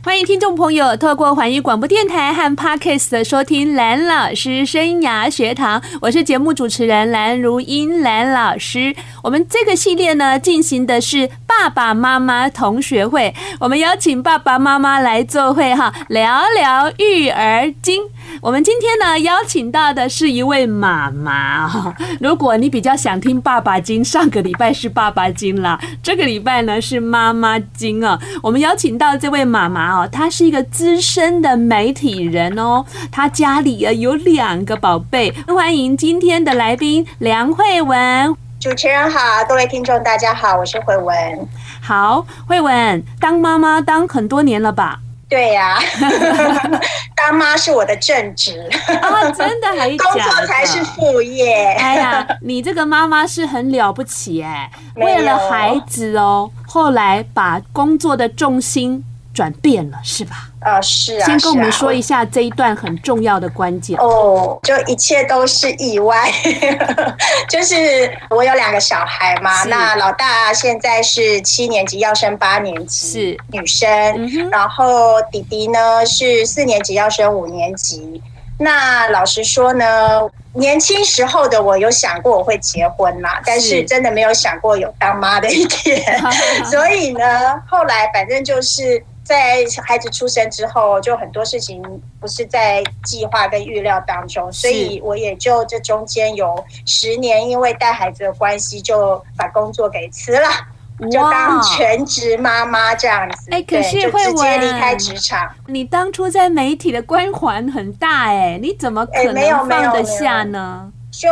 欢迎听众朋友透过环宇广播电台和 Podcast 的收听蓝老师生涯学堂，我是节目主持人蓝如英蓝老师。我们这个系列呢，进行的是爸爸妈妈同学会，我们邀请爸爸妈妈来做会哈，聊聊育儿经。我们今天呢，邀请到的是一位妈妈哈。如果你比较想听爸爸经，上个礼拜是爸爸经啦，这个礼拜呢是妈妈经啊。我们邀请到这位妈妈哦，她是一个资深的媒体人哦，她家里啊有两个宝贝。欢迎今天的来宾梁慧文。主持人好，各位听众大家好，我是慧文。好，慧文当妈妈当很多年了吧？对呀、啊，当妈是我的正职啊，真的还？工作才是副业。哎呀，你这个妈妈是很了不起哎，为了孩子哦，后来把工作的重心转变了，是吧？啊，是啊。先跟我们说一下这一段很重要的关键。哦，就一切都是意外。就是我有两个小孩嘛，那老大现在是七年级，要升八年级，是女生。嗯、然后弟弟呢是四年级，要升五年级。那老实说呢，年轻时候的我有想过我会结婚嘛，但是真的没有想过有当妈的一天。所以呢，后来反正就是。在孩子出生之后，就很多事情不是在计划跟预料当中，所以我也就这中间有十年，因为带孩子的关系，就把工作给辞了，就当全职妈妈这样子。哎，可是惠雯直接离开职场。你当初在媒体的光环很大，哎，你怎么可能放得下呢？就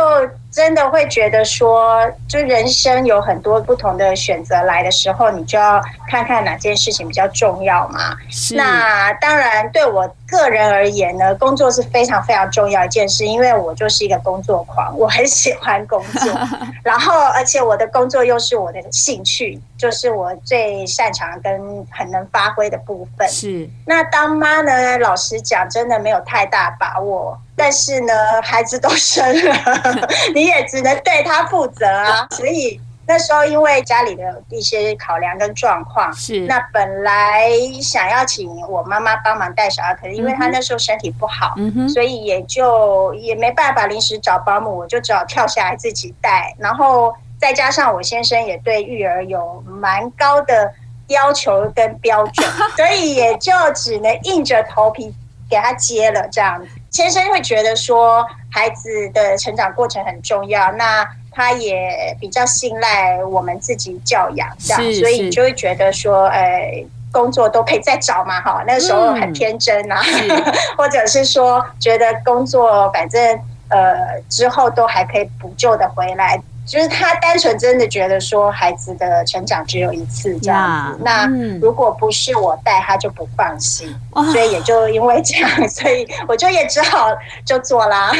真的会觉得说，就人生有很多不同的选择来的时候，你就要看看哪件事情比较重要嘛。是。那当然，对我个人而言呢，工作是非常非常重要一件事，因为我就是一个工作狂，我很喜欢工作，然后而且我的工作又是我的兴趣，就是我最擅长跟很能发挥的部分。是。那当妈呢，老实讲，真的没有太大把握。但是呢，孩子都生了，你也只能对他负责啊。所以那时候因为家里的一些考量跟状况，是那本来想要请我妈妈帮忙带小孩，可是因为她那时候身体不好，嗯哼，所以也就也没办法临时找保姆，我就只好跳下来自己带。然后再加上我先生也对育儿有蛮高的要求跟标准，所以也就只能硬着头皮给他接了这样子。先生会觉得说孩子的成长过程很重要，那他也比较信赖我们自己教养，这样，所以就会觉得说，呃，工作都可以再找嘛，哈，那个时候很天真啊，嗯、或者是说觉得工作反正呃之后都还可以补救的回来。就是他单纯真的觉得说孩子的成长只有一次这样子，那如果不是我带他就不放心，所以也就因为这样，所以我就也只好就做啦。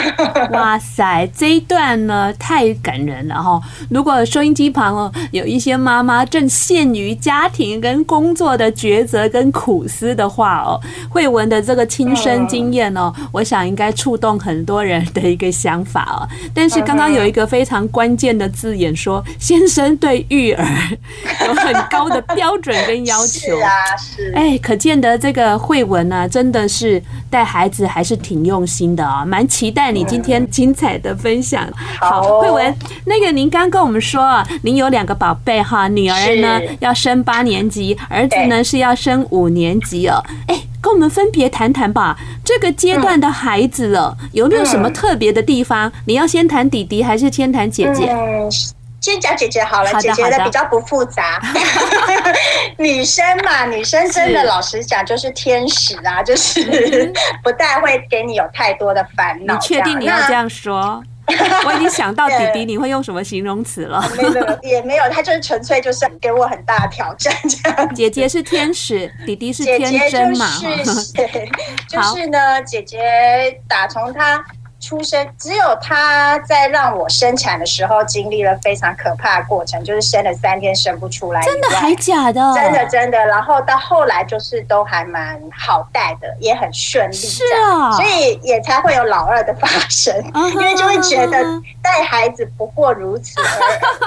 哇塞，这一段呢太感人了哈！如果收音机旁哦有一些妈妈正陷于家庭跟工作的抉择跟苦思的话哦，慧文的这个亲身经验哦，我想应该触动很多人的一个想法哦。但是刚刚有一个非常关键的字眼说，先生对育儿 有很高的标准跟要求。是啊，是。哎，可见得这个慧文呢，真的是带孩子还是挺用心的啊，蛮期待你今天精彩的分享。好，慧文，那个您刚跟我们说啊，您有两个宝贝哈，女儿呢要升八年级，儿子呢是要升五年级哦。哎。跟我们分别谈谈吧，这个阶段的孩子了，嗯、有没有什么特别的地方？嗯、你要先谈弟弟还是先谈姐姐？嗯，先讲姐姐好了，好姐姐的比较不复杂。女生嘛，女生真的老实讲就是天使啊，就是 不太会给你有太多的烦恼。你确定你要这样说？我已经想到弟弟你会用什么形容词了？没有，也没有，他就是纯粹就是给我很大的挑战这样。姐姐是天使，弟弟是天真嘛？姐姐就是，对，就是呢，姐姐打从她出生，只有他在让我生产的时候经历了非常可怕的过程，就是生了三天生不出来。真的还假的？真的真的。然后到后来就是都还蛮好带的，也很顺利。是啊，所以也才会有老二的发生，因为就会觉得带孩子不过如此而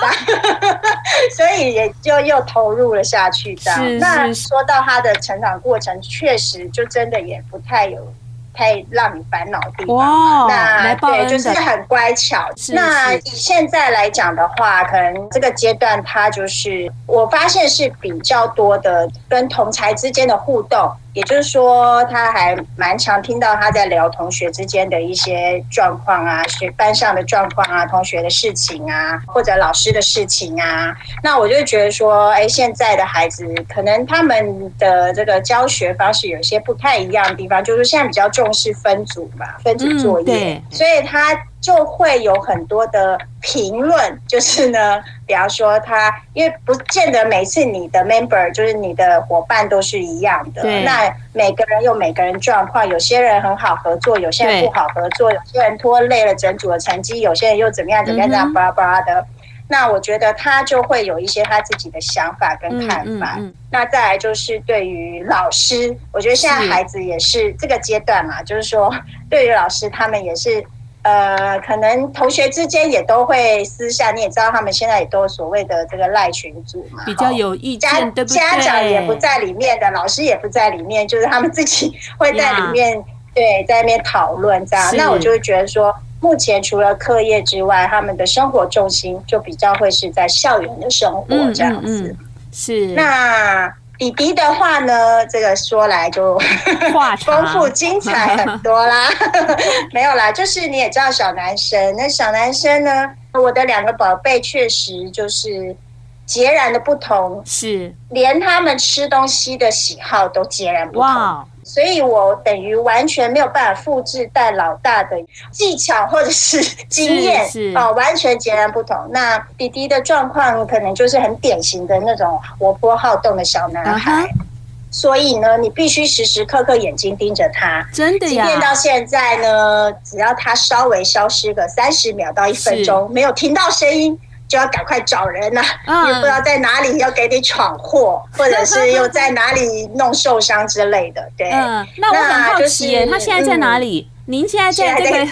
已，所以也就又投入了下去。这样，那说到他的成长过程，确实就真的也不太有。可以让你烦恼的地方。哇，那对，就是很乖巧。那以现在来讲的话，可能这个阶段他就是，我发现是比较多的跟同才之间的互动。也就是说，他还蛮常听到他在聊同学之间的一些状况啊，学班上的状况啊，同学的事情啊，或者老师的事情啊。那我就觉得说，哎，现在的孩子可能他们的这个教学方式有些不太一样的地方，就是现在比较重视分组嘛，分组作业，嗯、所以他。就会有很多的评论，就是呢，比方说他，因为不见得每次你的 member 就是你的伙伴都是一样的，那每个人有每个人状况，有些人很好合作，有些人不好合作，有些人拖累了整组的成绩，有些人又怎么样怎么样这样巴拉巴拉的。那我觉得他就会有一些他自己的想法跟看法。嗯嗯嗯、那再来就是对于老师，我觉得现在孩子也是这个阶段嘛，是就是说对于老师他们也是。呃，可能同学之间也都会私下，你也知道，他们现在也都所谓的这个赖群组嘛，比较有意见，家对不对？家长也不在里面的，老师也不在里面，就是他们自己会在里面，呀对，在那边讨论这样。那我就会觉得说，目前除了课业之外，他们的生活重心就比较会是在校园的生活这样子。嗯嗯嗯、是那。弟弟的话呢，这个说来就 丰富精彩很多啦。没有啦，就是你也知道小男生，那小男生呢，我的两个宝贝确实就是截然的不同，是连他们吃东西的喜好都截然不同。哇所以我等于完全没有办法复制带老大的技巧或者是经验哦，完全截然不同。那弟弟的状况可能就是很典型的那种活泼好动的小男孩，uh huh. 所以呢，你必须时时刻刻眼睛盯着他。真的呀！即便到现在呢，只要他稍微消失个三十秒到一分钟，没有听到声音。就要赶快找人呐、啊，也、嗯、不知道在哪里要给你闯祸，或者是又在哪里弄受伤之类的。对，嗯、那我很好奇，就是、他现在在哪里？嗯您现在在这个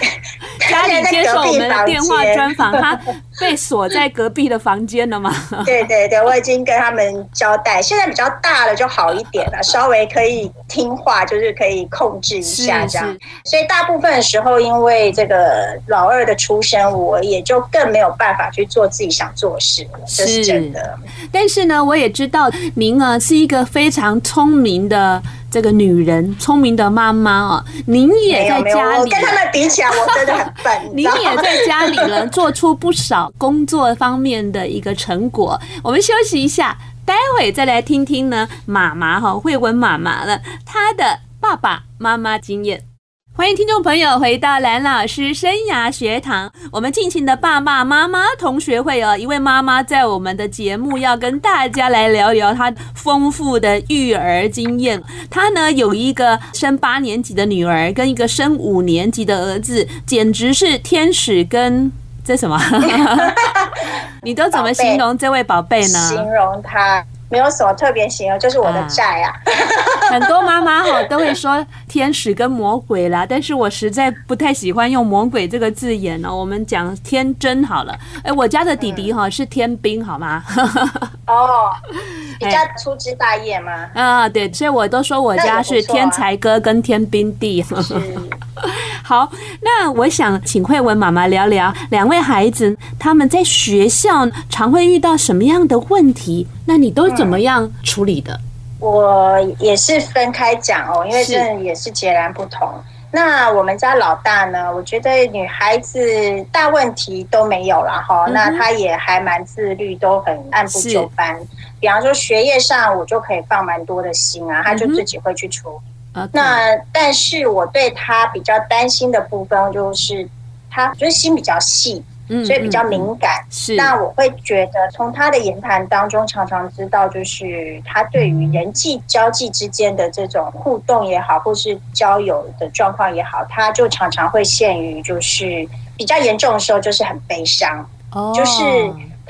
家里 接受我们的电话专访，他 被锁在隔壁的房间了吗？对对对，我已经跟他们交代，现在比较大了就好一点了，稍微可以听话，就是可以控制一下这样。所以大部分的时候，因为这个老二的出生，我也就更没有办法去做自己想做的事了，这是真的。但是呢，我也知道您啊是一个非常聪明的。这个女人聪明的妈妈哦，您也在家里，我跟他们比起来，我真的很笨。您也在家里了，做出不少工作方面的一个成果。我们休息一下，待会再来听听呢，妈妈哈慧文妈妈了，她的爸爸妈妈经验。欢迎听众朋友回到蓝老师生涯学堂。我们进行的爸爸妈妈同学会哦，一位妈妈在我们的节目要跟大家来聊聊她丰富的育儿经验。她呢有一个升八年级的女儿，跟一个升五年级的儿子，简直是天使跟这什么？你都怎么形容这位宝贝呢？形容他。没有什么特别形容，就是我的债啊。很多妈妈哈都会说天使跟魔鬼啦，但是我实在不太喜欢用魔鬼这个字眼呢。我们讲天真好了。哎，我家的弟弟哈是天兵，好吗？哦，比较粗枝大叶吗？啊，对，所以我都说我家是天才哥跟天兵弟。是。好，那我想请慧文妈妈聊聊两位孩子他们在学校常会遇到什么样的问题？那你都怎么样处理的？我也是分开讲哦，因为这也是截然不同。那我们家老大呢，我觉得女孩子大问题都没有了哈。嗯、那她也还蛮自律，都很按部就班。比方说学业上，我就可以放蛮多的心啊，她就自己会去处理。那但是我对她比较担心的部分就是，她就是心比较细。嗯，所以比较敏感。是，那我会觉得从他的言谈当中，常常知道，就是他对于人际交际之间的这种互动也好，或是交友的状况也好，他就常常会陷于就是比较严重的时候，就是很悲伤，哦，就是。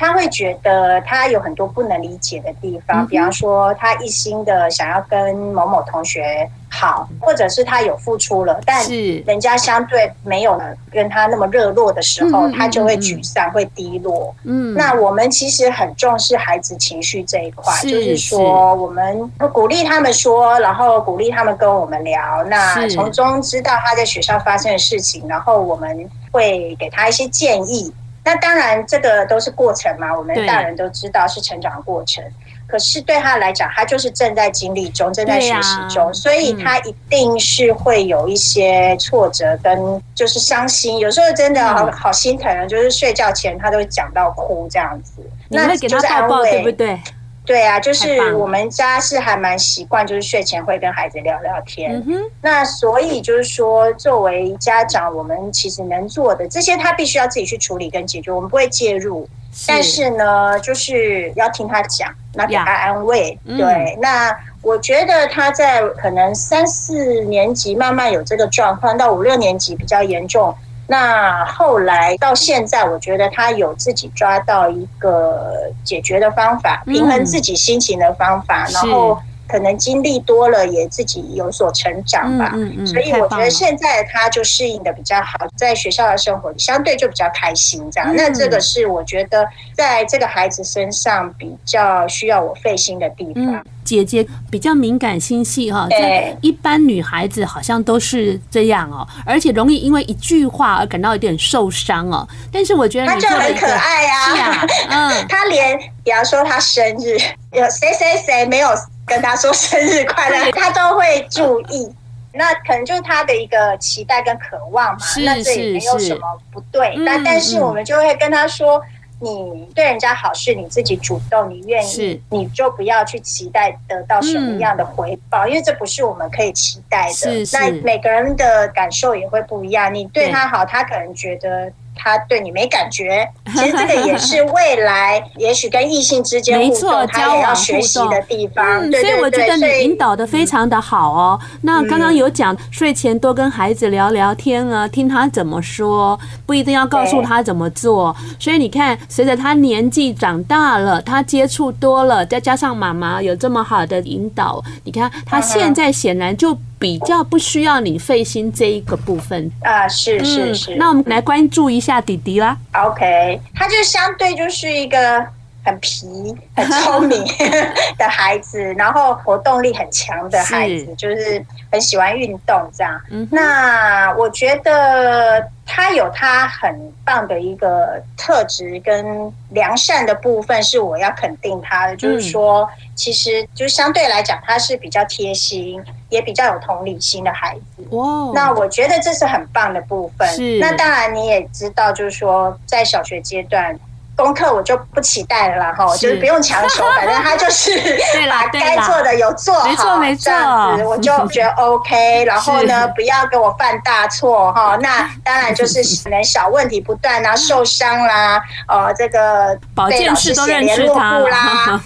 他会觉得他有很多不能理解的地方，比方说他一心的想要跟某某同学好，或者是他有付出了，但人家相对没有跟他那么热络的时候，他就会沮丧、会低落。嗯，那我们其实很重视孩子情绪这一块，就是说我们会鼓励他们说，然后鼓励他们跟我们聊，那从中知道他在学校发生的事情，然后我们会给他一些建议。那当然，这个都是过程嘛，我们大人都知道是成长过程。可是对他来讲，他就是正在经历中，正在学习中，所以他一定是会有一些挫折跟就是伤心。有时候真的好好心疼，就是睡觉前他都会讲到哭这样子。那就是安慰，对不对？对啊，就是我们家是还蛮习惯，就是睡前会跟孩子聊聊天。嗯、那所以就是说，作为家长，我们其实能做的这些，他必须要自己去处理跟解决，我们不会介入。是但是呢，就是要听他讲，那给他安慰。Yeah. 对，嗯、那我觉得他在可能三四年级慢慢有这个状况，到五六年级比较严重。那后来到现在，我觉得他有自己抓到一个解决的方法，平衡自己心情的方法，嗯、然后可能经历多了，也自己有所成长吧。嗯嗯嗯、所以我觉得现在他就适应的比较好，在学校的生活相对就比较开心。这样，嗯、那这个是我觉得在这个孩子身上比较需要我费心的地方。嗯姐姐比较敏感心细哈，在一般女孩子好像都是这样哦，而且容易因为一句话而感到有点受伤哦。但是我觉得她就很可爱呀，嗯，她连比方说她生日有谁谁谁没有跟他说生日快乐，他都会注意。那可能就是他的一个期待跟渴望嘛，那这也没有什么不对。但但是我们就会跟他说。你对人家好是你自己主动，你愿意，你就不要去期待得到什么样的回报，嗯、因为这不是我们可以期待的。那每个人的感受也会不一样，你对他好，他可能觉得。他对你没感觉，其实这个也是 未来也许跟异性之间互动，他也要学习的地方。嗯，所以我觉得你引导的非常的好哦。那刚刚有讲睡前多跟孩子聊聊天啊，听他怎么说，不一定要告诉他怎么做。所以你看，随着他年纪长大了，他接触多了，再加上妈妈有这么好的引导，你看他现在显然就。比较不需要你费心这一个部分啊，是是是。那我们来关注一下弟弟啦。OK，他就相对就是一个很皮、很聪明 的孩子，然后活动力很强的孩子，是就是很喜欢运动这样。嗯，那我觉得。他有他很棒的一个特质跟良善的部分，是我要肯定他的。就是说，其实就相对来讲，他是比较贴心，也比较有同理心的孩子。哇，那我觉得这是很棒的部分。是，那当然你也知道，就是说在小学阶段。功课我就不期待了啦，哈，就是不用强求，反正他就是 把该做的有做好，没错，这样子我就觉得 OK。然后呢，不要给我犯大错，哈。那当然就是可能小问题不断啊，受伤啦，呃，这个被老师写联络簿啦，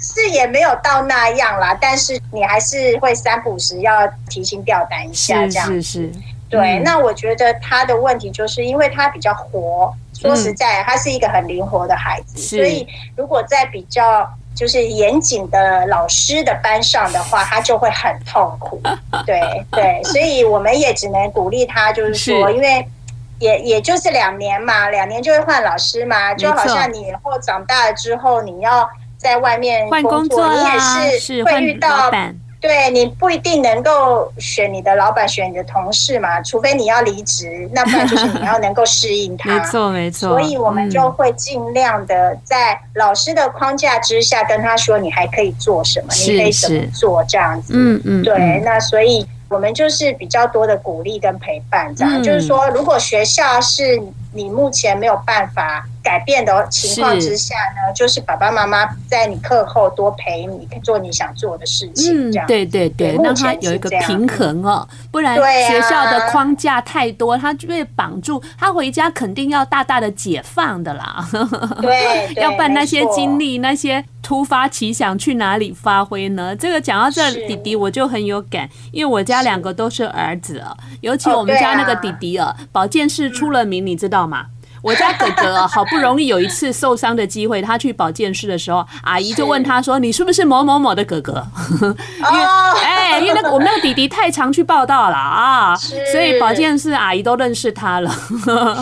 是是也没有到那样啦。但是你还是会三不时要提心吊胆一下，这样是是。对，那我觉得他的问题就是因为他比较活。说实在，他是一个很灵活的孩子，所以如果在比较就是严谨的老师的班上的话，他就会很痛苦。对对，所以我们也只能鼓励他，就是说，因为也也就是两年嘛，两年就会换老师嘛，就好像你以后长大了之后，你要在外面工作，你也是会遇到。对，你不一定能够选你的老板，选你的同事嘛，除非你要离职，那不然就是你要能够适应他。没错，没错。所以我们就会尽量的在老师的框架之下跟他说，你还可以做什么，你可以怎么做这样子。嗯嗯。对，那所以我们就是比较多的鼓励跟陪伴，这样就是说，如果学校是。你目前没有办法改变的情况之下呢，就是爸爸妈妈在你课后多陪你，做你想做的事情。这样、嗯、对对对，让他有一个平衡哦，不然学校的框架太多，他就被绑住。他回家肯定要大大的解放的啦。对，要办那些经历那些。突发奇想去哪里发挥呢？这个讲到这，弟弟我就很有感，因为我家两个都是儿子啊，尤其我们家那个弟弟啊，保健室出了名，你知道吗？我家哥哥好不容易有一次受伤的机会，他去保健室的时候，阿姨就问他说：“你是不是某某某的哥哥？”因为哎，因为那个我们那个弟弟太常去报道了啊，所以保健室阿姨都认识他了。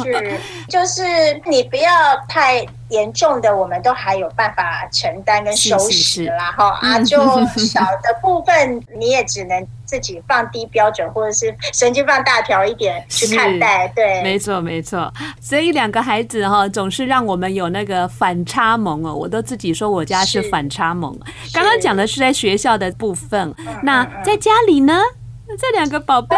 是，就是你不要太严重的，我们都还有办法承担跟收拾啦。哈啊，就小的部分你也只能。自己放低标准，或者是神经放大条一点去看待，对，没错没错。所以两个孩子哈，总是让我们有那个反差萌哦。我都自己说我家是反差萌。刚刚讲的是在学校的部分，那在家里呢？这两个宝贝，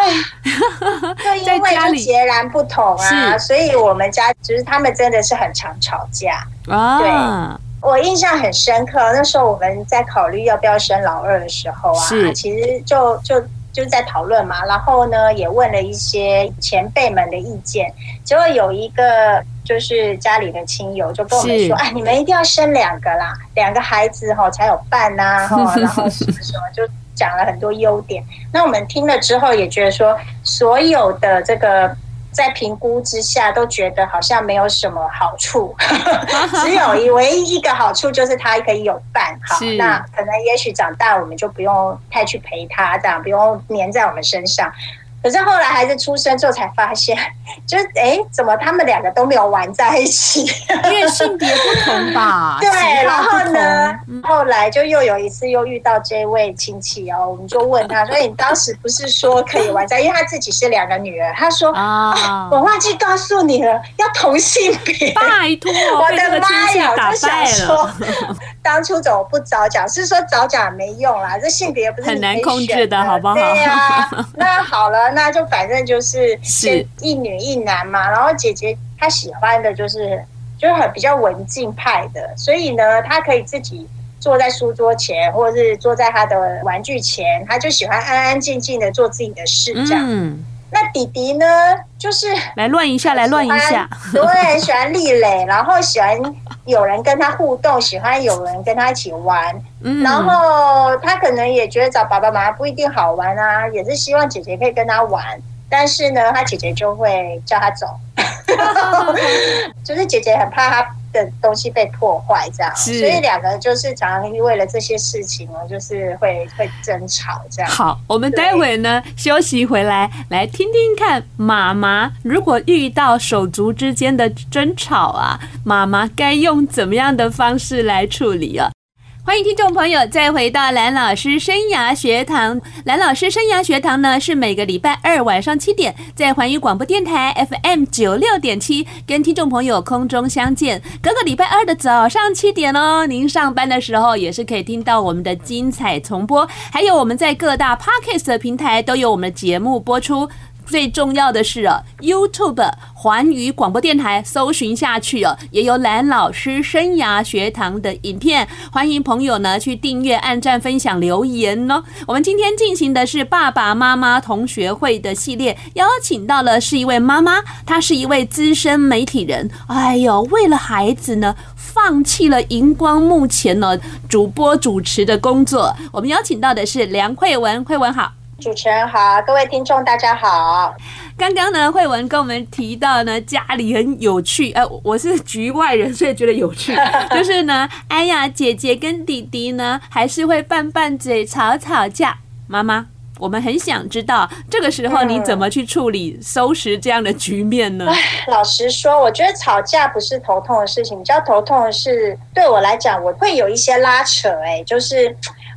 在家里截然不同啊。所以我们家就是他们真的是很常吵架啊。对。我印象很深刻，那时候我们在考虑要不要生老二的时候啊，其实就就就在讨论嘛，然后呢也问了一些前辈们的意见，结果有一个就是家里的亲友就跟我们说，哎，你们一定要生两个啦，两个孩子哈才有伴呐，然后什么什么就讲了很多优点。那我们听了之后也觉得说，所有的这个。在评估之下，都觉得好像没有什么好处，只有一唯一一个好处就是他可以有伴。好，那可能也许长大我们就不用太去陪他，这样不用黏在我们身上。可是后来孩子出生之后才发现，就是哎，怎么他们两个都没有玩在一起？因为性别不同吧。对，然后呢，后来就又有一次又遇到这位亲戚哦，我们就问他，所以你当时不是说可以玩在，因为他自己是两个女儿，他说啊，我忘记告诉你了，要同性别。拜托，我的妈呀，我就想说，当初怎么不早讲？是说早讲没用啦，这性别不是很难控制的，好不好？对呀，那好了。那就反正就是是一女一男嘛，然后姐姐她喜欢的就是就是很比较文静派的，所以呢，她可以自己坐在书桌前，或者是坐在她的玩具前，她就喜欢安安静静的做自己的事这样。嗯那弟弟呢，就是来乱一下，来乱一下，对，喜欢立磊，然后喜欢有人跟他互动，喜欢有人跟他一起玩，嗯，然后他可能也觉得找爸爸妈妈不一定好玩啊，也是希望姐姐可以跟他玩，但是呢，他姐姐就会叫他走，就是姐姐很怕他。的东西被破坏，这样，所以两个就是常常为了这些事情哦，就是会会争吵这样。好，我们待会呢休息回来，来听听看妈妈如果遇到手足之间的争吵啊，妈妈该用怎么样的方式来处理啊？欢迎听众朋友再回到蓝老师生涯学堂。蓝老师生涯学堂呢，是每个礼拜二晚上七点在环宇广播电台 FM 九六点七跟听众朋友空中相见。隔个礼拜二的早上七点哦，您上班的时候也是可以听到我们的精彩重播，还有我们在各大 Podcast 的平台都有我们的节目播出。最重要的是啊，YouTube 环宇广播电台搜寻下去哦，也有蓝老师生涯学堂的影片，欢迎朋友呢去订阅、按赞、分享、留言哦。我们今天进行的是爸爸妈妈同学会的系列，邀请到了是一位妈妈，她是一位资深媒体人。哎呦，为了孩子呢，放弃了荧光幕前呢主播主持的工作。我们邀请到的是梁慧文，慧文好。主持人好，各位听众大家好。刚刚呢，慧文跟我们提到呢，家里很有趣。呃，我是局外人，所以觉得有趣。就是呢，哎呀，姐姐跟弟弟呢，还是会拌拌嘴、吵吵架。妈妈，我们很想知道，这个时候你怎么去处理、收拾这样的局面呢？嗯，老实说，我觉得吵架不是头痛的事情，比较头痛的是，对我来讲，我会有一些拉扯。哎，就是。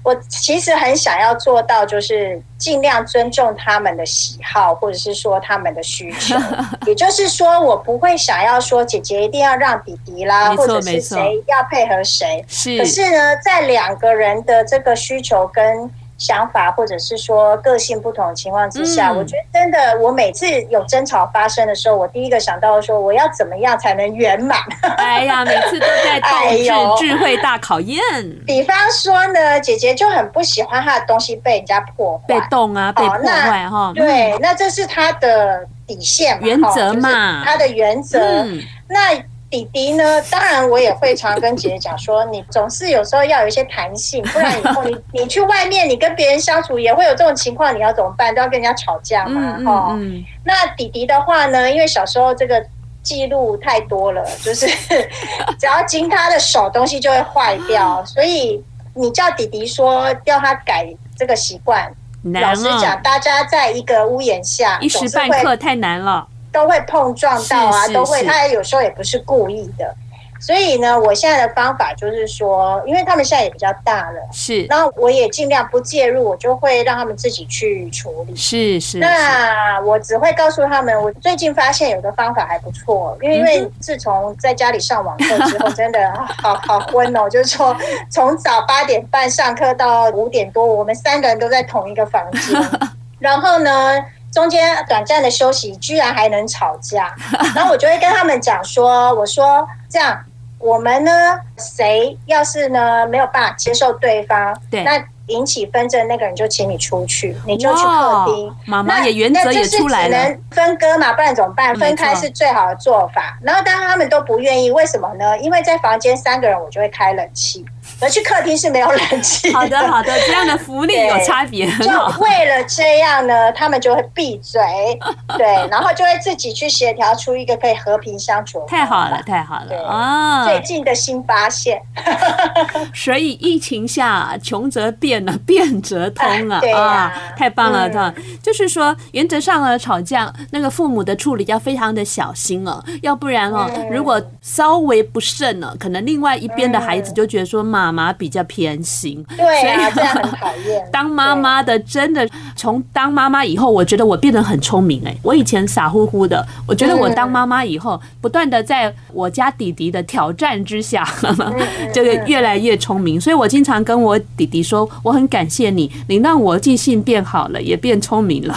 我其实很想要做到，就是尽量尊重他们的喜好，或者是说他们的需求。也就是说，我不会想要说姐姐一定要让弟弟啦，或者是谁要配合谁。是。可是呢，在两个人的这个需求跟想法，或者是说个性不同的情况之下，嗯、我觉得真的，我每次有争吵发生的时候，我第一个想到的说，我要怎么样才能圆满？哎呀，每次都在斗智智慧大考验。比方说呢，姐姐就很不喜欢她的东西被人家破坏，被动啊，被破坏哈。对，那这是她的底线嘛，原则嘛，她的原则。嗯、那。弟弟呢？当然，我也会常跟姐姐讲说，你总是有时候要有一些弹性，不然以后你你去外面，你跟别人相处也会有这种情况，你要怎么办？都要跟人家吵架嘛，哈、嗯。嗯、那弟弟的话呢？因为小时候这个记录太多了，就是 只要经他的手，东西就会坏掉，所以你叫弟弟说要他改这个习惯，了老实讲，大家在一个屋檐下，一时半刻太难了。都会碰撞到啊，都会，他有时候也不是故意的。所以呢，我现在的方法就是说，因为他们现在也比较大了，是，然后我也尽量不介入，我就会让他们自己去处理。是是。那我只会告诉他们，我最近发现有个方法还不错，因为因为自从在家里上网课之后，真的好好昏哦，就是说从早八点半上课到五点多，我们三个人都在同一个房间，然后呢，中间短暂的休息，居然还能吵架，然后我就会跟他们讲说：“我说这样，我们呢，谁要是呢没有办法接受对方，对，那引起纷争那个人就请你出去，你就去客厅。妈妈也原则也出来了，只能分割嘛，不然怎么办？分开是最好的做法。然后当他们都不愿意，为什么呢？因为在房间三个人，我就会开冷气。”而去客厅是没有冷气。好的，好的，这样的福利有差别。就为了这样呢，他们就会闭嘴，对，然后就会自己去协调出一个可以和平相处。太好了，太好了啊！最近的新发现。所以疫情下，穷则变了，变则通 了啊！太棒了，这就是说，原则上呢，吵架那个父母的处理要非常的小心哦，要不然哦，如果稍微不慎了，可能另外一边的孩子就觉得说妈。妈妈比较偏心，对啊，这样很讨厌。当妈妈的真的从当妈妈以后，我觉得我变得很聪明哎。我以前傻乎乎的，我觉得我当妈妈以后，不断的在我家弟弟的挑战之下，这个越来越聪明。所以我经常跟我弟弟说，我很感谢你，你让我记性变好了，也变聪明了。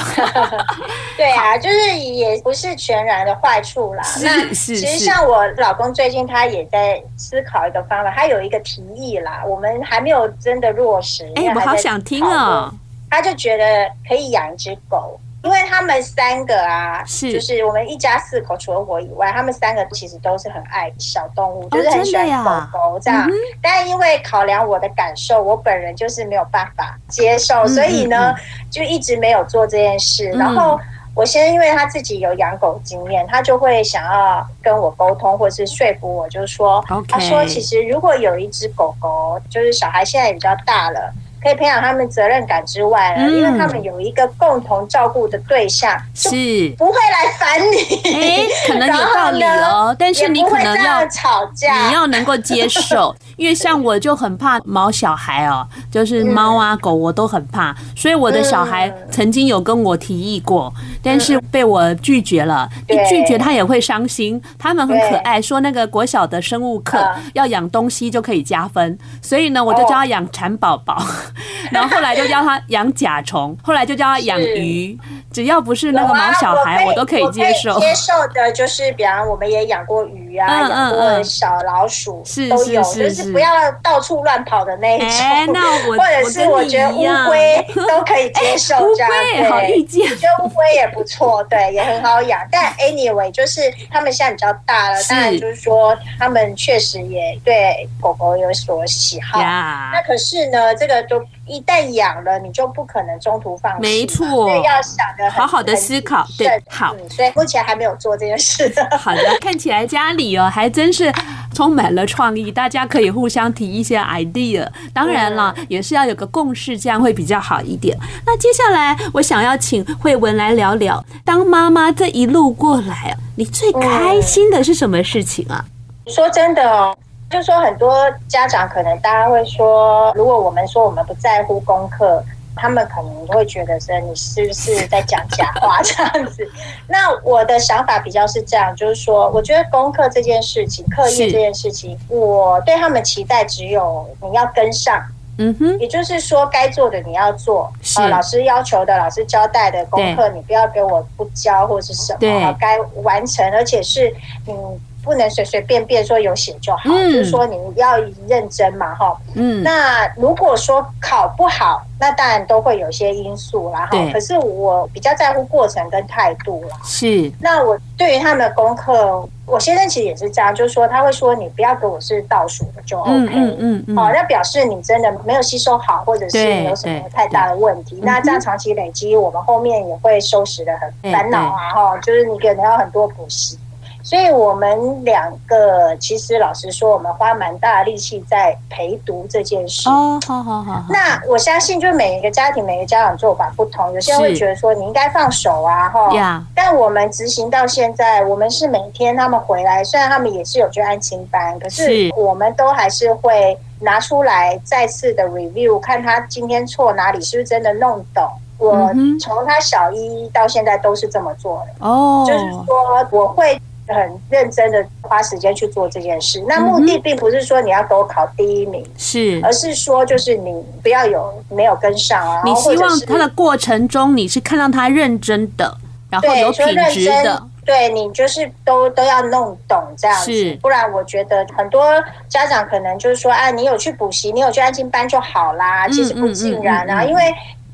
对啊，就是也不是全然的坏处啦。是是其实像我老公最近他也在思考一个方法，他有一个提议。啦，我们还没有真的落实。哎，我好想听哦！他就觉得可以养一只狗，因为他们三个啊，是就是我们一家四口，除了我以外，他们三个其实都是很爱小动物，就是很喜欢狗狗这样。但因为考量我的感受，我本人就是没有办法接受，所以呢，就一直没有做这件事。然后。我先生因为他自己有养狗经验，他就会想要跟我沟通，或者是说服我，就是说.他说其实如果有一只狗狗，就是小孩现在也比较大了。可以培养他们责任感之外呢，因为他们有一个共同照顾的对象，是不会来烦你。哎，可能有 道理哦，但是你可能要吵架，你要能够接受。因为像我就很怕毛小孩哦，就是猫啊狗我都很怕，所以我的小孩曾经有跟我提议过，但是被我拒绝了。一拒绝他也会伤心。他们很可爱，说那个国小的生物课要养东西就可以加分，所以呢，我就教他养蚕宝宝。然后后来就叫他养甲虫，后来就叫他养鱼，只要不是那个毛小孩，我都可以接受。接受的就是，比方我们也养过鱼啊，养过小老鼠，都有，就是不要到处乱跑的那一种。那我 或者是我觉得乌龟都可以接受，这样好意见。我觉得乌龟也不错，对，也很好养。但 anyway，就是他们现在比较大了，当然就是说他们确实也对狗狗有所喜好。那可是呢，这个都。一旦养了，你就不可能中途放弃。没错，所以要想的好好的思考。对，好，所以目前还没有做这件事。好的，看起来家里哦还真是充满了创意，大家可以互相提一些 idea。当然了，也是要有个共识，这样会比较好一点。那接下来我想要请慧文来聊聊，当妈妈这一路过来，你最开心的是什么事情啊？说真的哦。就说，很多家长可能大家会说，如果我们说我们不在乎功课，他们可能会觉得说你是不是在讲假话这样子。那我的想法比较是这样，就是说，我觉得功课这件事情、课业这件事情，我对他们期待只有你要跟上，嗯哼，也就是说，该做的你要做，啊，老师要求的、老师交代的功课，你不要给我不交或者是什么，该完成，而且是你。不能随随便便说有写就好，嗯、就是说你要认真嘛，哈。嗯。那如果说考不好，那当然都会有些因素啦，哈。可是我比较在乎过程跟态度啦。是。那我对于他们的功课，我先生其实也是这样，就是说他会说你不要给我是倒数的就 OK。嗯嗯嗯，嗯。好，那表示你真的没有吸收好，或者是你有什么太大的问题。那这样长期累积，我们后面也会收拾的很烦恼啊，哈。就是你可能要很多补习。所以我们两个其实老实说，我们花蛮大的力气在陪读这件事。哦，好好好。那我相信，就每一个家庭、每个家长做法不同，有些人会觉得说你应该放手啊，哈。但我们执行到现在，我们是每天他们回来，虽然他们也是有去安亲班，可是我们都还是会拿出来再次的 review，看他今天错哪里，是不是真的弄懂。我从他小一到现在都是这么做的。哦，就是说我会。很认真的花时间去做这件事，那目的并不是说你要给我考第一名，是，而是说就是你不要有没有跟上啊。你希望他的过程中你是看到他认真的，然后有品质的，对，你就是都都要弄懂这样子，不然我觉得很多家长可能就是说，啊，你有去补习，你有去安静班就好啦，其实不尽然啊，因为。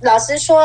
老实说，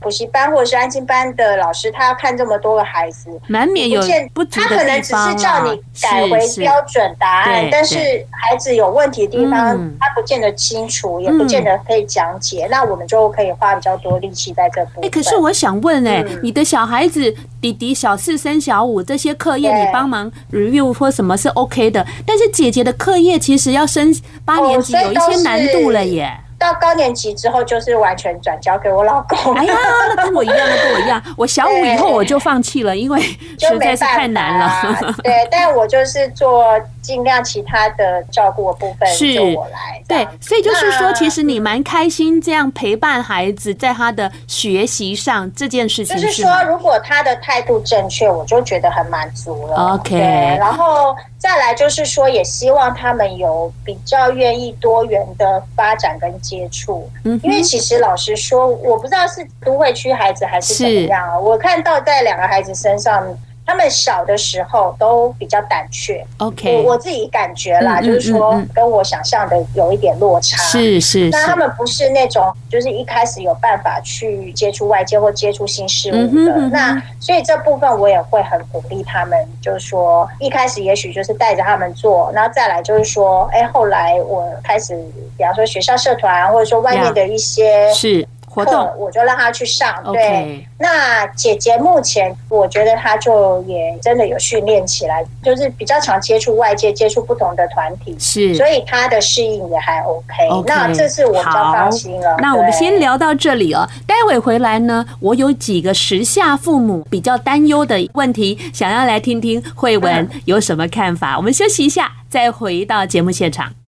补习班或者是安亲班的老师，他要看这么多个孩子，难免有不足的地方。他可能只是叫你改回标准答案，但是孩子有问题的地方，他不见得清楚，也不见得可以讲解。那我们就可以花比较多力气在这部分。哎，可是我想问，哎，你的小孩子弟弟小四升小五这些课业，你帮忙 review 或什么是 OK 的，但是姐姐的课业其实要升八年级有一些难度了耶。到高年级之后，就是完全转交给我老公。哎呀，那跟我一样，那跟我一样。我小五以后我就放弃了，因为实在是太难了。对，但我就是做尽量其他的照顾的部分，是我来。对，所以就是说，其实你蛮开心这样陪伴孩子在他的学习上这件事情。就是说，如果他的态度正确，我就觉得很满足了。OK，然后。再来就是说，也希望他们有比较愿意多元的发展跟接触，嗯，因为其实老实说，我不知道是都会区孩子还是怎么样啊，我看到在两个孩子身上。他们小的时候都比较胆怯，OK，我我自己感觉啦，就是说跟我想象的有一点落差，是是。那他们不是那种就是一开始有办法去接触外界或接触新事物的，那所以这部分我也会很鼓励他们，就是说一开始也许就是带着他们做，然后再来就是说，哎，后来我开始，比方说学校社团或者说外面的一些是。活动我就让他去上，对。那姐姐目前我觉得她就也真的有训练起来，就是比较常接触外界，接触不同的团体，是，所以她的适应也还 OK。那这次我比较放心了。那我们先聊到这里哦，待会回来呢，我有几个时下父母比较担忧的问题，想要来听听慧文 有什么看法。我们休息一下，再回到节目现场。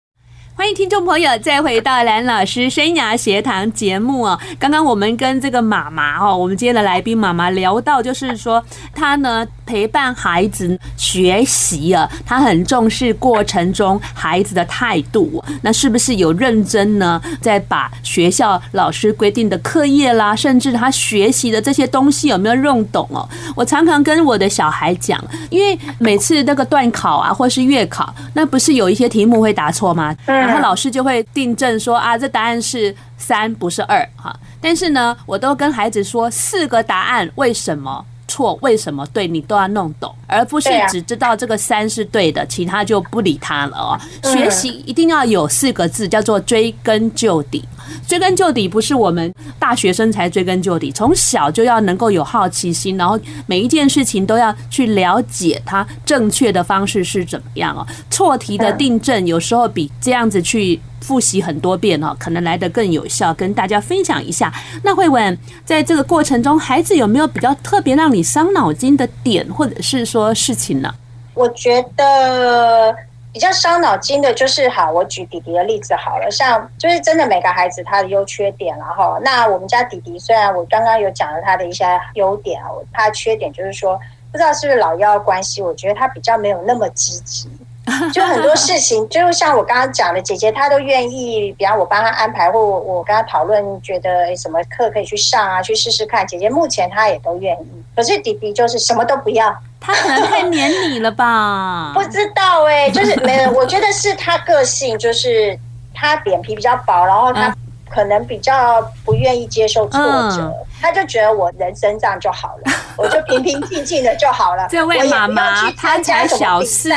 欢迎听众朋友再回到蓝老师生涯学堂节目哦。刚刚我们跟这个妈妈哦，我们今天的来宾妈妈聊到，就是说她呢陪伴孩子学习啊，她很重视过程中孩子的态度。那是不是有认真呢？在把学校老师规定的课业啦，甚至他学习的这些东西有没有用懂哦？我常常跟我的小孩讲，因为每次那个段考啊，或是月考，那不是有一些题目会答错吗？然后老师就会订正说啊，这答案是三，不是二哈。但是呢，我都跟孩子说，四个答案为什么错，为什么对，你都要弄懂，而不是只知道这个三是对的，其他就不理他了哦。学习一定要有四个字，叫做追根究底。追根究底不是我们大学生才追根究底，从小就要能够有好奇心，然后每一件事情都要去了解它正确的方式是怎么样哦。错题的订正有时候比这样子去复习很多遍哦，可能来得更有效。跟大家分享一下，那慧文在这个过程中，孩子有没有比较特别让你伤脑筋的点，或者是说事情呢？我觉得。比较伤脑筋的就是，好，我举弟弟的例子好了，像就是真的每个孩子他的优缺点，然后那我们家弟弟虽然我刚刚有讲了他的一些优点啊，他的缺点就是说，不知道是不是老幺关系，我觉得他比较没有那么积极。就很多事情，就像我刚刚讲的，姐姐她都愿意，比方我帮她安排，或我我跟她讨论，觉得什么课可以去上啊，去试试看。姐姐目前她也都愿意，可是弟弟就是什么都不要。他可能太黏你了吧？不知道哎、欸，就是没有。我觉得是他个性，就是他脸皮比较薄，然后他可能比较不愿意接受挫折，嗯、他就觉得我人生这样就好了，我就平平静静的就好了。这位妈妈，他才小事，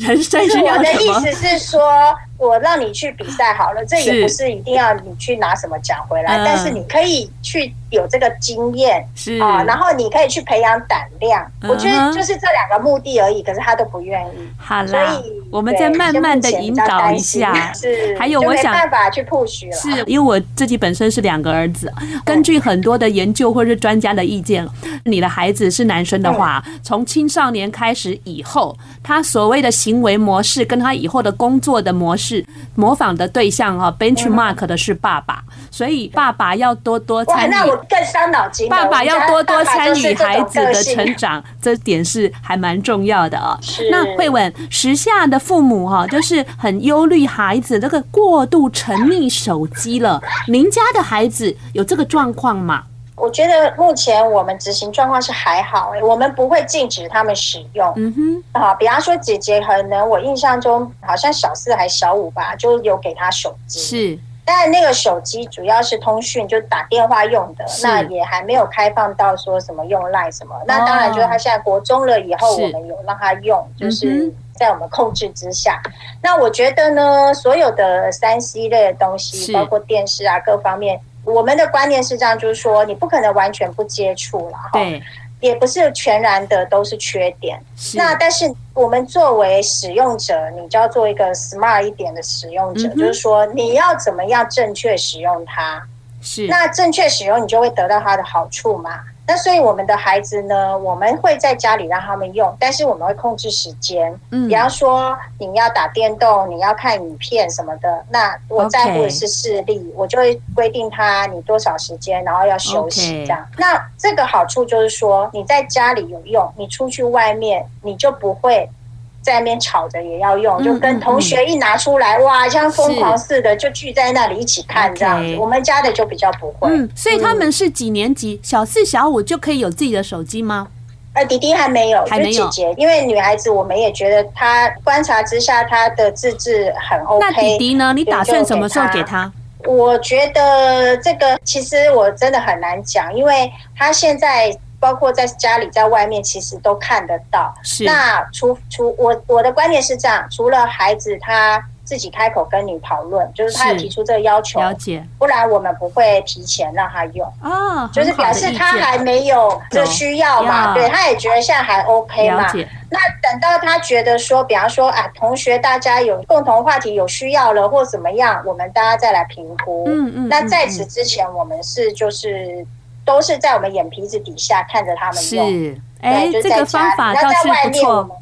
人生是我的意思是说。我让你去比赛好了，这也不是一定要你去拿什么奖回来，但是你可以去有这个经验，是啊，然后你可以去培养胆量。我觉得就是这两个目的而已，可是他都不愿意。好啦，我们再慢慢的引导一下。是，还有我想办法去 push 了。是因为我自己本身是两个儿子，根据很多的研究或者是专家的意见，你的孩子是男生的话，从青少年开始以后，他所谓的行为模式跟他以后的工作的模式。模仿的对象哈，benchmark 的是爸爸，所以爸爸要多多参与。更伤脑筋。爸爸要多多参与孩子的成长，这点是还蛮重要的哦。那慧文，时下的父母哈，就是很忧虑孩子这个过度沉溺手机了。您家的孩子有这个状况吗？我觉得目前我们执行状况是还好，欸，我们不会禁止他们使用。嗯哼，啊，比方说姐姐可能我印象中好像小四还小五吧，就有给他手机。是，但那个手机主要是通讯，就打电话用的，那也还没有开放到说什么用 Line 什么。那当然就是他现在国中了以后，我们有让他用，就是在我们控制之下。那我觉得呢，所有的三 C 类的东西，包括电视啊各方面。我们的观念是这样，就是说你不可能完全不接触了，对，也不是全然的都是缺点。那但是我们作为使用者，你就要做一个 smart 一点的使用者，嗯、就是说你要怎么样正确使用它。是，那正确使用，你就会得到它的好处嘛。那所以我们的孩子呢，我们会在家里让他们用，但是我们会控制时间。嗯，比方说你要打电动，你要看影片什么的，那我在乎的是视力，Okay. 我就会规定他你多少时间，然后要休息这样。Okay. 那这个好处就是说你在家里有用，你出去外面你就不会。在那边吵着也要用，就跟同学一拿出来，哇，像疯狂似的就聚在那里一起看这样子。我们家的就比较不会。嗯，所以他们是几年级？小四、小五就可以有自己的手机吗？呃，弟弟还没有，还没有。姐姐，因为女孩子，我们也觉得她观察之下，她的自制很 OK。那弟弟呢？你打算什么时候给他？我觉得这个其实我真的很难讲，因为他现在。包括在家里，在外面，其实都看得到。是。那除除我我的观点是这样，除了孩子他自己开口跟你讨论，就是他有提出这个要求，了解。不然我们不会提前让他用。哦。就是表示他还没有这需要嘛？对，他也觉得现在还 OK 嘛。那等到他觉得说，比方说啊，同学大家有共同话题，有需要了或怎么样，我们大家再来评估。嗯嗯。那在此之前，我们是就是。都是在我们眼皮子底下看着他们用，哎，这个方法倒是不错。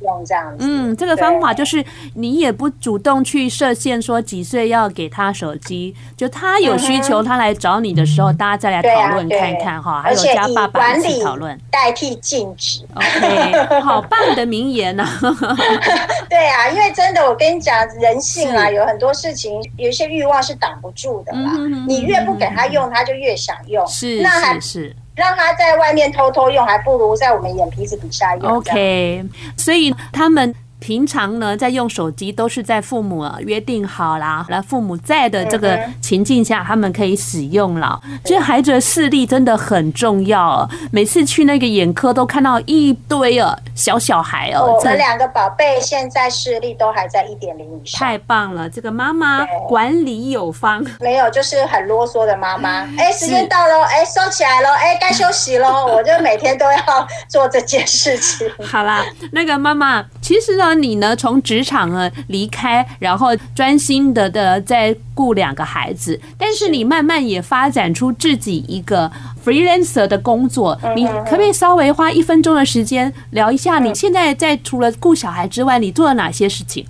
用这样子，嗯，这个方法就是你也不主动去设限，说几岁要给他手机，就他有需求，他来找你的时候，大家再来讨论看看哈。还有加爸爸一起讨论，代替禁止。OK，好棒的名言呐。对啊，因为真的，我跟你讲，人性啊，有很多事情，有一些欲望是挡不住的啦。你越不给他用，他就越想用。是，那还是。让他在外面偷偷用，还不如在我们眼皮子底下用。OK，所以他们。平常呢，在用手机都是在父母约定好啦，来父母在的这个情境下，他们可以使用了。其实孩子的视力真的很重要，每次去那个眼科都看到一堆哦小小孩哦。我们两个宝贝现在视力都还在一点零以上，太棒了！这个妈妈管理有方，没有就是很啰嗦的妈妈。哎，时间到了，哎，收起来喽，哎，该休息喽。我就每天都要做这件事情。好啦，那个妈妈，其实呢。你呢？从职场呢离开，然后专心的的在顾两个孩子，但是你慢慢也发展出自己一个 freelancer 的工作。你可不可以稍微花一分钟的时间聊一下？你现在在除了顾小孩之外，你做了哪些事情？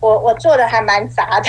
我我做的还蛮杂的，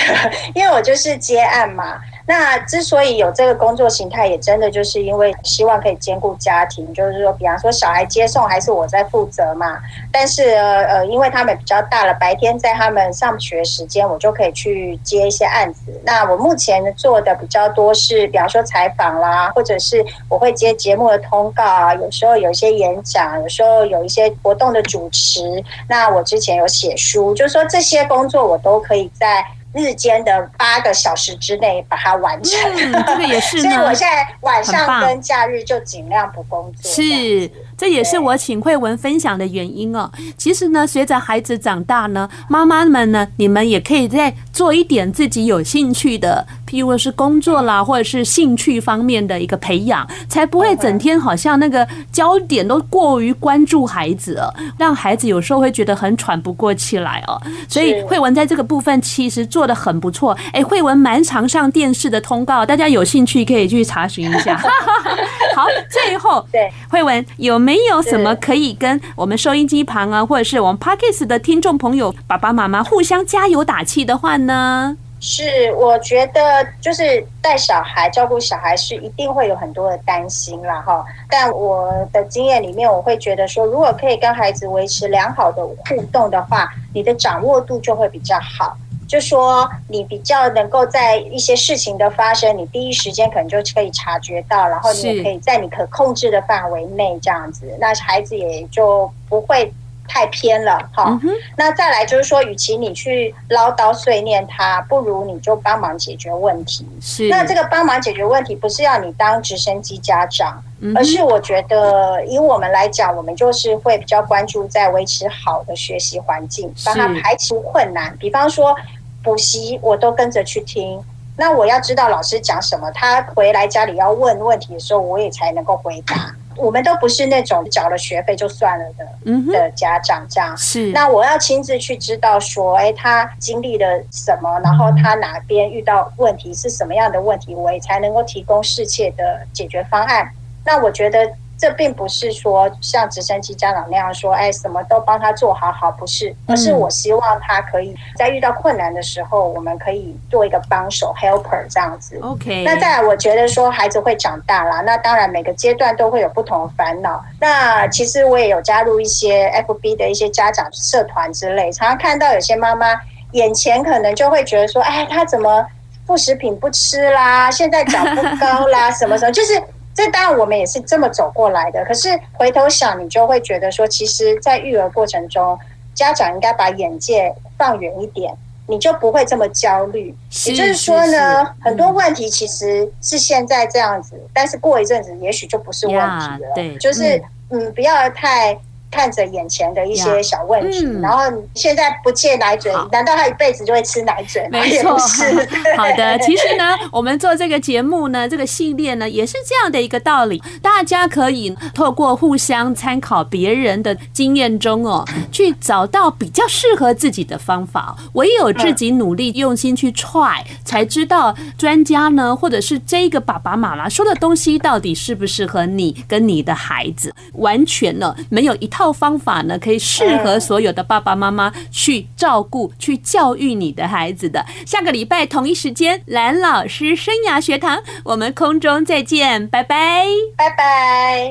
因为我就是接案嘛。那之所以有这个工作形态，也真的就是因为希望可以兼顾家庭，就是说，比方说小孩接送还是我在负责嘛。但是呃呃，因为他们比较大了，白天在他们上学时间，我就可以去接一些案子。那我目前做的比较多是，比方说采访啦，或者是我会接节目的通告啊，有时候有一些演讲，有时候有一些活动的主持。那我之前有写书，就是说这些工作我都可以在。日间的八个小时之内把它完成，嗯，这个也是。所以我现在晚上跟假日就尽量不工作。是，这也是我请慧文分享的原因哦。其实呢，随着孩子长大呢，妈妈们呢，你们也可以再做一点自己有兴趣的，譬如是工作啦，或者是兴趣方面的一个培养，才不会整天好像那个焦点都过于关注孩子了，让孩子有时候会觉得很喘不过气来哦。所以慧文在这个部分其实做。做的很不错，哎，慧文蛮常上电视的通告，大家有兴趣可以去查询一下。好，最后，对，慧文有没有什么可以跟我们收音机旁啊，或者是我们 Podcast 的听众朋友、爸爸妈妈互相加油打气的话呢？是，我觉得就是带小孩、照顾小孩是一定会有很多的担心啦，哈。但我的经验里面，我会觉得说，如果可以跟孩子维持良好的互动的话，你的掌握度就会比较好。就说你比较能够在一些事情的发生，你第一时间可能就可以察觉到，然后你也可以在你可控制的范围内这样子，那孩子也就不会太偏了哈。嗯、那再来就是说，与其你去唠叨碎念他，不如你就帮忙解决问题。是，那这个帮忙解决问题不是要你当直升机家长，嗯、而是我觉得以我们来讲，我们就是会比较关注在维持好的学习环境，帮他排除困难，比方说。补习我都跟着去听，那我要知道老师讲什么，他回来家里要问问题的时候，我也才能够回答。我们都不是那种缴了学费就算了的，嗯，的家长这样。是，那我要亲自去知道说，哎，他经历了什么，然后他哪边遇到问题是什么样的问题，我也才能够提供适切的解决方案。那我觉得。这并不是说像直升机家长那样说，哎，什么都帮他做好好，不是，而是我希望他可以在遇到困难的时候，我们可以做一个帮手 helper 这样子。OK。那再来，我觉得说孩子会长大啦，那当然每个阶段都会有不同的烦恼。那其实我也有加入一些 FB 的一些家长社团之类，常常看到有些妈妈眼前可能就会觉得说，哎，他怎么副食品不吃啦，现在长不高啦，什么什么，就是。这当然我们也是这么走过来的，可是回头想，你就会觉得说，其实，在育儿过程中，家长应该把眼界放远一点，你就不会这么焦虑。也就是说呢，很多问题其实是现在这样子，但是过一阵子，也许就不是问题了。对，就是嗯，不要太。看着眼前的一些小问题，嗯、然后现在不戒奶嘴，难道他一辈子就会吃奶嘴吗？没错，是 好的。其实呢，我们做这个节目呢，这个系列呢，也是这样的一个道理。大家可以透过互相参考别人的经验中哦，去找到比较适合自己的方法。唯有自己努力用心去 try，才知道专家呢，或者是这个爸爸妈妈说的东西到底适不适合你跟你的孩子。完全呢，没有一套。套方法呢，可以适合所有的爸爸妈妈去照顾、去教育你的孩子的。下个礼拜同一时间，蓝老师生涯学堂，我们空中再见，拜拜，拜拜。